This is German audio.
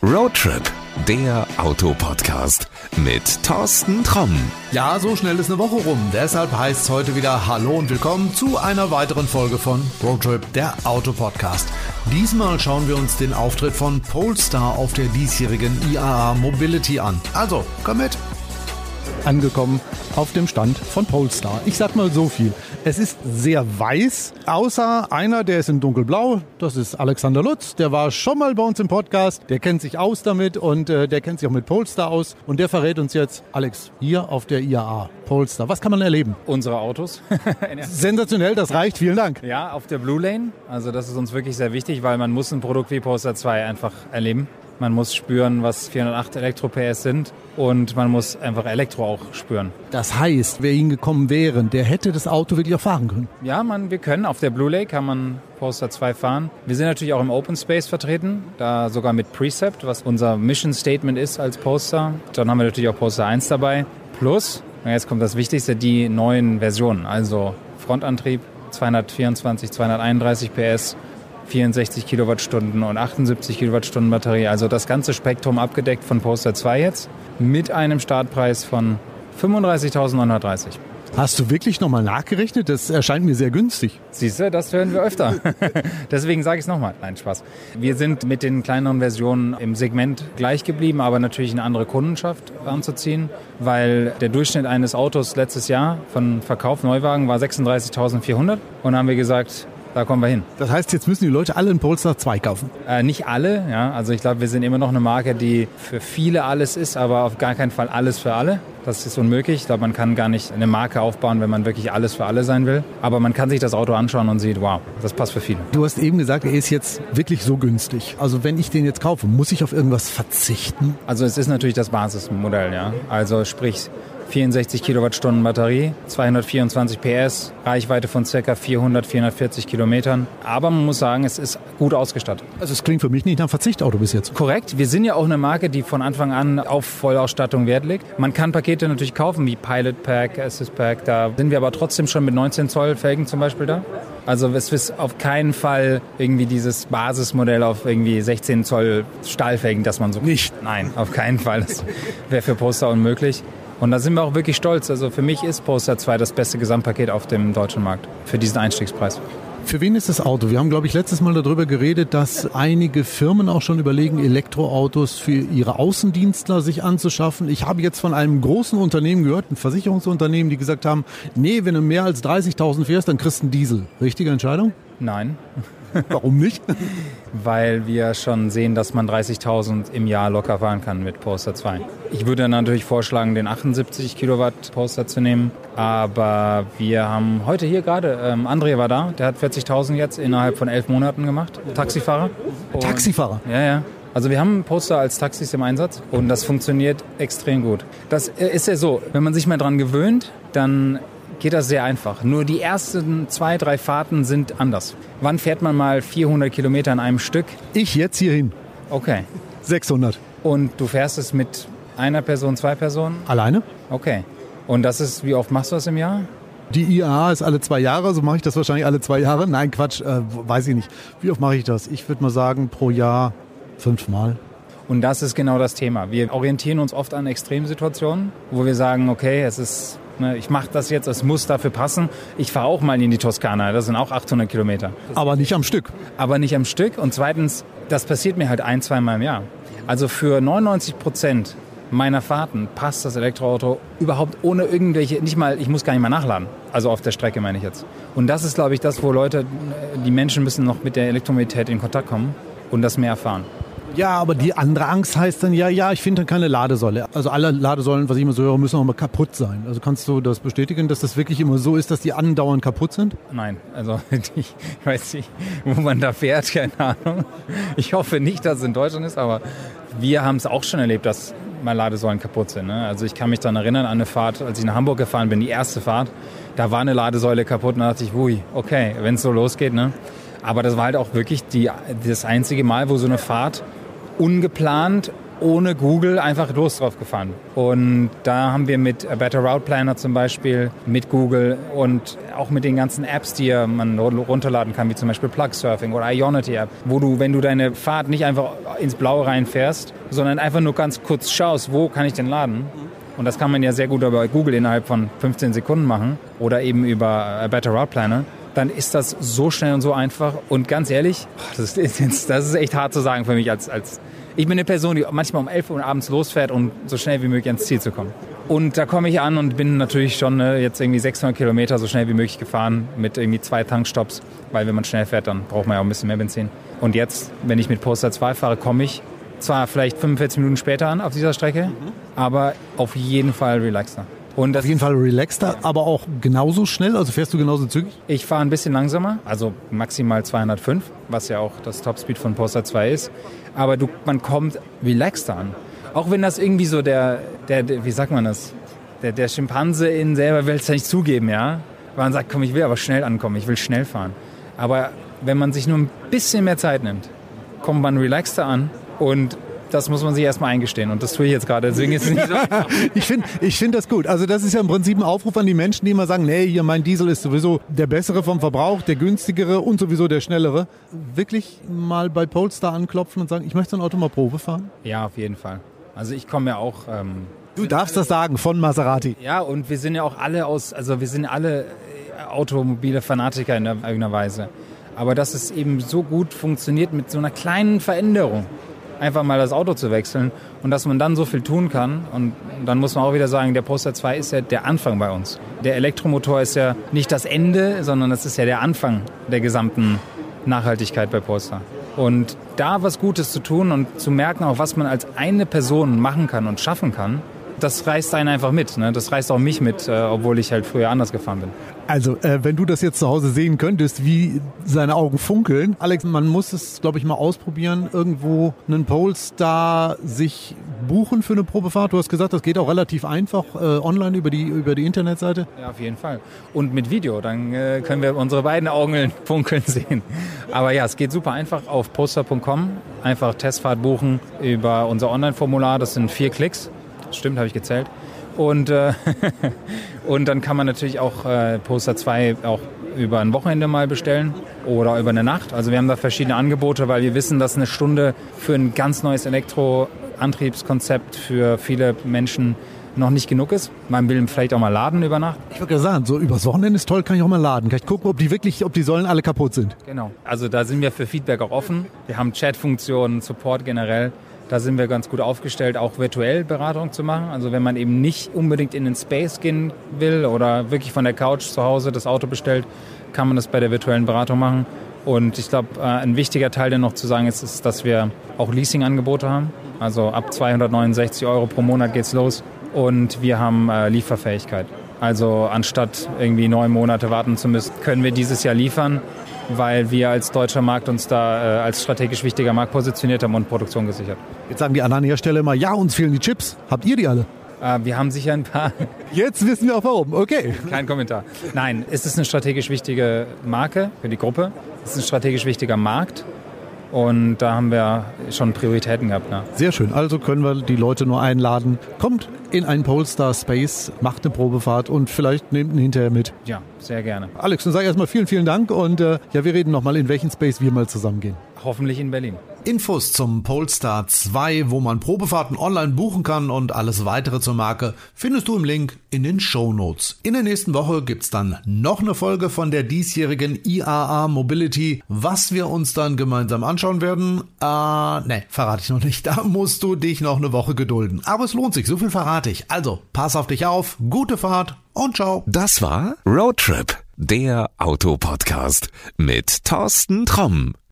Roadtrip, der Autopodcast mit Thorsten Tromm. Ja, so schnell ist eine Woche rum. Deshalb heißt es heute wieder Hallo und willkommen zu einer weiteren Folge von Roadtrip, der Autopodcast. Diesmal schauen wir uns den Auftritt von Polestar auf der diesjährigen IAA Mobility an. Also, komm mit! angekommen auf dem Stand von Polestar. Ich sag mal so viel. Es ist sehr weiß, außer einer, der ist in dunkelblau. Das ist Alexander Lutz. Der war schon mal bei uns im Podcast. Der kennt sich aus damit und äh, der kennt sich auch mit Polestar aus. Und der verrät uns jetzt, Alex, hier auf der IAA Polestar. Was kann man erleben? Unsere Autos. Sensationell, das reicht. Vielen Dank. Ja, auf der Blue Lane. Also das ist uns wirklich sehr wichtig, weil man muss ein Produkt wie Polestar 2 einfach erleben. Man muss spüren, was 408 Elektro-PS sind und man muss einfach Elektro auch spüren. Das heißt, wer hingekommen wäre, der hätte das Auto wirklich auch fahren können? Ja, man, wir können. Auf der Blue Lake kann man Poster 2 fahren. Wir sind natürlich auch im Open Space vertreten, da sogar mit Precept, was unser Mission Statement ist als Poster. Dann haben wir natürlich auch Poster 1 dabei. Plus, jetzt kommt das Wichtigste, die neuen Versionen. Also Frontantrieb, 224, 231 PS, 64 Kilowattstunden und 78 Kilowattstunden Batterie. Also das ganze Spektrum abgedeckt von Poster 2 jetzt mit einem Startpreis von 35.930. Hast du wirklich nochmal nachgerechnet? Das erscheint mir sehr günstig. Siehst du, das hören wir öfter. Deswegen sage ich es nochmal. Nein, Spaß. Wir sind mit den kleineren Versionen im Segment gleich geblieben, aber natürlich eine andere Kundenschaft anzuziehen, weil der Durchschnitt eines Autos letztes Jahr von Verkauf Neuwagen war 36.400 und haben wir gesagt, da kommen wir hin. Das heißt, jetzt müssen die Leute alle einen Polestar 2 kaufen? Äh, nicht alle, ja. Also ich glaube, wir sind immer noch eine Marke, die für viele alles ist, aber auf gar keinen Fall alles für alle. Das ist unmöglich. Ich glaube, man kann gar nicht eine Marke aufbauen, wenn man wirklich alles für alle sein will. Aber man kann sich das Auto anschauen und sieht, wow, das passt für viele. Du hast eben gesagt, er ist jetzt wirklich so günstig. Also wenn ich den jetzt kaufe, muss ich auf irgendwas verzichten? Also es ist natürlich das Basismodell, ja. Also sprich 64 Kilowattstunden Batterie, 224 PS, Reichweite von ca. 400, 440 Kilometern. Aber man muss sagen, es ist gut ausgestattet. Also es klingt für mich nicht nach Verzichtauto bis jetzt. Korrekt. Wir sind ja auch eine Marke, die von Anfang an auf Vollausstattung Wert legt. Man kann Pakete natürlich kaufen, wie Pilot Pack, Assist Pack. Da sind wir aber trotzdem schon mit 19 Zoll Felgen zum Beispiel da. Also es ist auf keinen Fall irgendwie dieses Basismodell auf irgendwie 16 Zoll Stahlfelgen, dass man so... Nicht? Nein, auf keinen Fall. Das wäre für Poster unmöglich. Und da sind wir auch wirklich stolz. Also für mich ist Poster 2 das beste Gesamtpaket auf dem deutschen Markt für diesen Einstiegspreis. Für wen ist das Auto? Wir haben, glaube ich, letztes Mal darüber geredet, dass einige Firmen auch schon überlegen, Elektroautos für ihre Außendienstler sich anzuschaffen. Ich habe jetzt von einem großen Unternehmen gehört, ein Versicherungsunternehmen, die gesagt haben, nee, wenn du mehr als 30.000 fährst, dann kriegst du einen Diesel. Richtige Entscheidung? Nein. Warum nicht? Weil wir schon sehen, dass man 30.000 im Jahr locker fahren kann mit Poster 2. Ich würde natürlich vorschlagen, den 78 Kilowatt Poster zu nehmen. Aber wir haben heute hier gerade, ähm, André war da, der hat 40.000 jetzt innerhalb von elf Monaten gemacht. Taxifahrer. Und Taxifahrer? Ja, ja. Also wir haben Poster als Taxis im Einsatz und das funktioniert extrem gut. Das ist ja so, wenn man sich mal dran gewöhnt, dann geht das sehr einfach. Nur die ersten zwei, drei Fahrten sind anders. Wann fährt man mal 400 Kilometer in einem Stück? Ich jetzt hierhin. Okay. 600. Und du fährst es mit einer Person, zwei Personen? Alleine. Okay. Und das ist, wie oft machst du das im Jahr? Die IAA ist alle zwei Jahre, so mache ich das wahrscheinlich alle zwei Jahre. Nein, Quatsch, äh, weiß ich nicht. Wie oft mache ich das? Ich würde mal sagen, pro Jahr fünfmal. Und das ist genau das Thema. Wir orientieren uns oft an Extremsituationen, wo wir sagen, okay, es ist ich mache das jetzt, es muss dafür passen. Ich fahre auch mal in die Toskana, das sind auch 800 Kilometer. Aber nicht am Stück. Aber nicht am Stück. Und zweitens, das passiert mir halt ein, zwei Mal im Jahr. Also für 99 Prozent meiner Fahrten passt das Elektroauto überhaupt ohne irgendwelche, nicht mal, ich muss gar nicht mal nachladen. Also auf der Strecke meine ich jetzt. Und das ist, glaube ich, das, wo Leute, die Menschen müssen noch mit der Elektromobilität in Kontakt kommen und das mehr erfahren. Ja, aber die andere Angst heißt dann, ja, ja, ich finde dann keine Ladesäule. Also alle Ladesäulen, was ich immer so höre, müssen auch mal kaputt sein. Also kannst du das bestätigen, dass das wirklich immer so ist, dass die andauernd kaputt sind? Nein, also ich weiß nicht, wo man da fährt, keine Ahnung. Ich hoffe nicht, dass es in Deutschland ist, aber wir haben es auch schon erlebt, dass mal Ladesäulen kaputt sind. Ne? Also ich kann mich daran erinnern an eine Fahrt, als ich nach Hamburg gefahren bin, die erste Fahrt, da war eine Ladesäule kaputt und da dachte ich, ui, okay, wenn es so losgeht. Ne? Aber das war halt auch wirklich die, das einzige Mal, wo so eine Fahrt ungeplant ohne Google einfach los drauf gefahren. Und da haben wir mit Better Route Planner zum Beispiel, mit Google und auch mit den ganzen Apps, die man runterladen kann, wie zum Beispiel Plug Surfing oder Ionity App, wo du, wenn du deine Fahrt nicht einfach ins Blaue reinfährst, sondern einfach nur ganz kurz schaust, wo kann ich denn laden, und das kann man ja sehr gut über Google innerhalb von 15 Sekunden machen oder eben über Better Route Planner dann ist das so schnell und so einfach. Und ganz ehrlich, das ist, das ist echt hart zu sagen für mich als, als ich bin eine Person, die manchmal um 11 Uhr abends losfährt, um so schnell wie möglich ans Ziel zu kommen. Und da komme ich an und bin natürlich schon äh, jetzt irgendwie 600 Kilometer so schnell wie möglich gefahren mit irgendwie zwei Tankstops, weil wenn man schnell fährt, dann braucht man ja auch ein bisschen mehr Benzin. Und jetzt, wenn ich mit Poster 2 fahre, komme ich zwar vielleicht 45 Minuten später an auf dieser Strecke, mhm. aber auf jeden Fall relaxter. Und Auf jeden Fall relaxter, aber auch genauso schnell? Also fährst du genauso zügig? Ich fahre ein bisschen langsamer, also maximal 205, was ja auch das Topspeed von Poster 2 ist. Aber du, man kommt relaxter an. Auch wenn das irgendwie so der, der, der wie sagt man das, der, der Schimpanse in selber will es ja nicht zugeben, ja. Weil man sagt, komm, ich will aber schnell ankommen, ich will schnell fahren. Aber wenn man sich nur ein bisschen mehr Zeit nimmt, kommt man relaxter an und das muss man sich erstmal eingestehen. Und das tue ich jetzt gerade. Deswegen ist es nicht so ich finde ich find das gut. Also das ist ja im Prinzip ein Aufruf an die Menschen, die immer sagen, nee, hier mein Diesel ist sowieso der bessere vom Verbrauch, der günstigere und sowieso der schnellere. Wirklich mal bei Polestar anklopfen und sagen, ich möchte ein Auto mal Probe fahren? Ja, auf jeden Fall. Also ich komme ja auch... Ähm, du darfst das sagen, von Maserati. Ja, und wir sind ja auch alle aus, also wir sind alle automobile Fanatiker in irgendeiner Weise. Aber dass es eben so gut funktioniert mit so einer kleinen Veränderung einfach mal das Auto zu wechseln und dass man dann so viel tun kann. Und dann muss man auch wieder sagen, der Poster 2 ist ja der Anfang bei uns. Der Elektromotor ist ja nicht das Ende, sondern das ist ja der Anfang der gesamten Nachhaltigkeit bei Poster. Und da was Gutes zu tun und zu merken, auch was man als eine Person machen kann und schaffen kann, das reißt einen einfach mit. Ne? Das reißt auch mich mit, äh, obwohl ich halt früher anders gefahren bin. Also, äh, wenn du das jetzt zu Hause sehen könntest, wie seine Augen funkeln. Alex, man muss es, glaube ich, mal ausprobieren, irgendwo einen Polestar sich buchen für eine Probefahrt. Du hast gesagt, das geht auch relativ einfach äh, online über die, über die Internetseite. Ja, auf jeden Fall. Und mit Video, dann äh, können wir unsere beiden Augen funkeln sehen. Aber ja, es geht super einfach auf poster.com. Einfach Testfahrt buchen über unser Online-Formular. Das sind vier Klicks. Stimmt, habe ich gezählt. Und, äh, und dann kann man natürlich auch äh, Poster 2 auch über ein Wochenende mal bestellen oder über eine Nacht. Also wir haben da verschiedene Angebote, weil wir wissen, dass eine Stunde für ein ganz neues Elektroantriebskonzept für viele Menschen noch nicht genug ist. Man will vielleicht auch mal laden über Nacht. Ich würde sagen, so übers Wochenende ist toll, kann ich auch mal laden. Kann ich gucken, ob die wirklich, ob die Säulen alle kaputt sind. Genau. Also da sind wir für Feedback auch offen. Wir haben Chatfunktionen, Support generell. Da sind wir ganz gut aufgestellt, auch virtuell Beratung zu machen. Also wenn man eben nicht unbedingt in den Space gehen will oder wirklich von der Couch zu Hause das Auto bestellt, kann man das bei der virtuellen Beratung machen. Und ich glaube, äh, ein wichtiger Teil, der noch zu sagen ist, ist, dass wir auch Leasing-Angebote haben. Also ab 269 Euro pro Monat geht's los. Und wir haben äh, Lieferfähigkeit. Also anstatt irgendwie neun Monate warten zu müssen, können wir dieses Jahr liefern weil wir als deutscher Markt uns da äh, als strategisch wichtiger Markt positioniert haben und Produktion gesichert. Jetzt sagen die anderen Hersteller immer, ja, uns fehlen die Chips. Habt ihr die alle? Äh, wir haben sicher ein paar. Jetzt wissen wir auch warum. Okay. Kein Kommentar. Nein, es ist eine strategisch wichtige Marke für die Gruppe. Es ist ein strategisch wichtiger Markt. Und da haben wir schon Prioritäten gehabt. Ne? Sehr schön. Also können wir die Leute nur einladen. Kommt in einen Polestar Space, macht eine Probefahrt und vielleicht nehmt ihn hinterher mit. Ja, sehr gerne. Alex, dann sage ich erstmal vielen, vielen Dank und äh, ja, wir reden nochmal, in welchen Space wir mal zusammengehen. Hoffentlich in Berlin. Infos zum Polestar 2, wo man Probefahrten online buchen kann und alles weitere zur Marke findest du im Link in den Show Notes. In der nächsten Woche gibt's dann noch eine Folge von der diesjährigen IAA Mobility, was wir uns dann gemeinsam anschauen werden. Äh, ne, verrate ich noch nicht. Da musst du dich noch eine Woche gedulden. Aber es lohnt sich, so viel verrate ich. Also, pass auf dich auf, gute Fahrt und ciao. Das war Roadtrip, der Autopodcast mit Thorsten Tromm.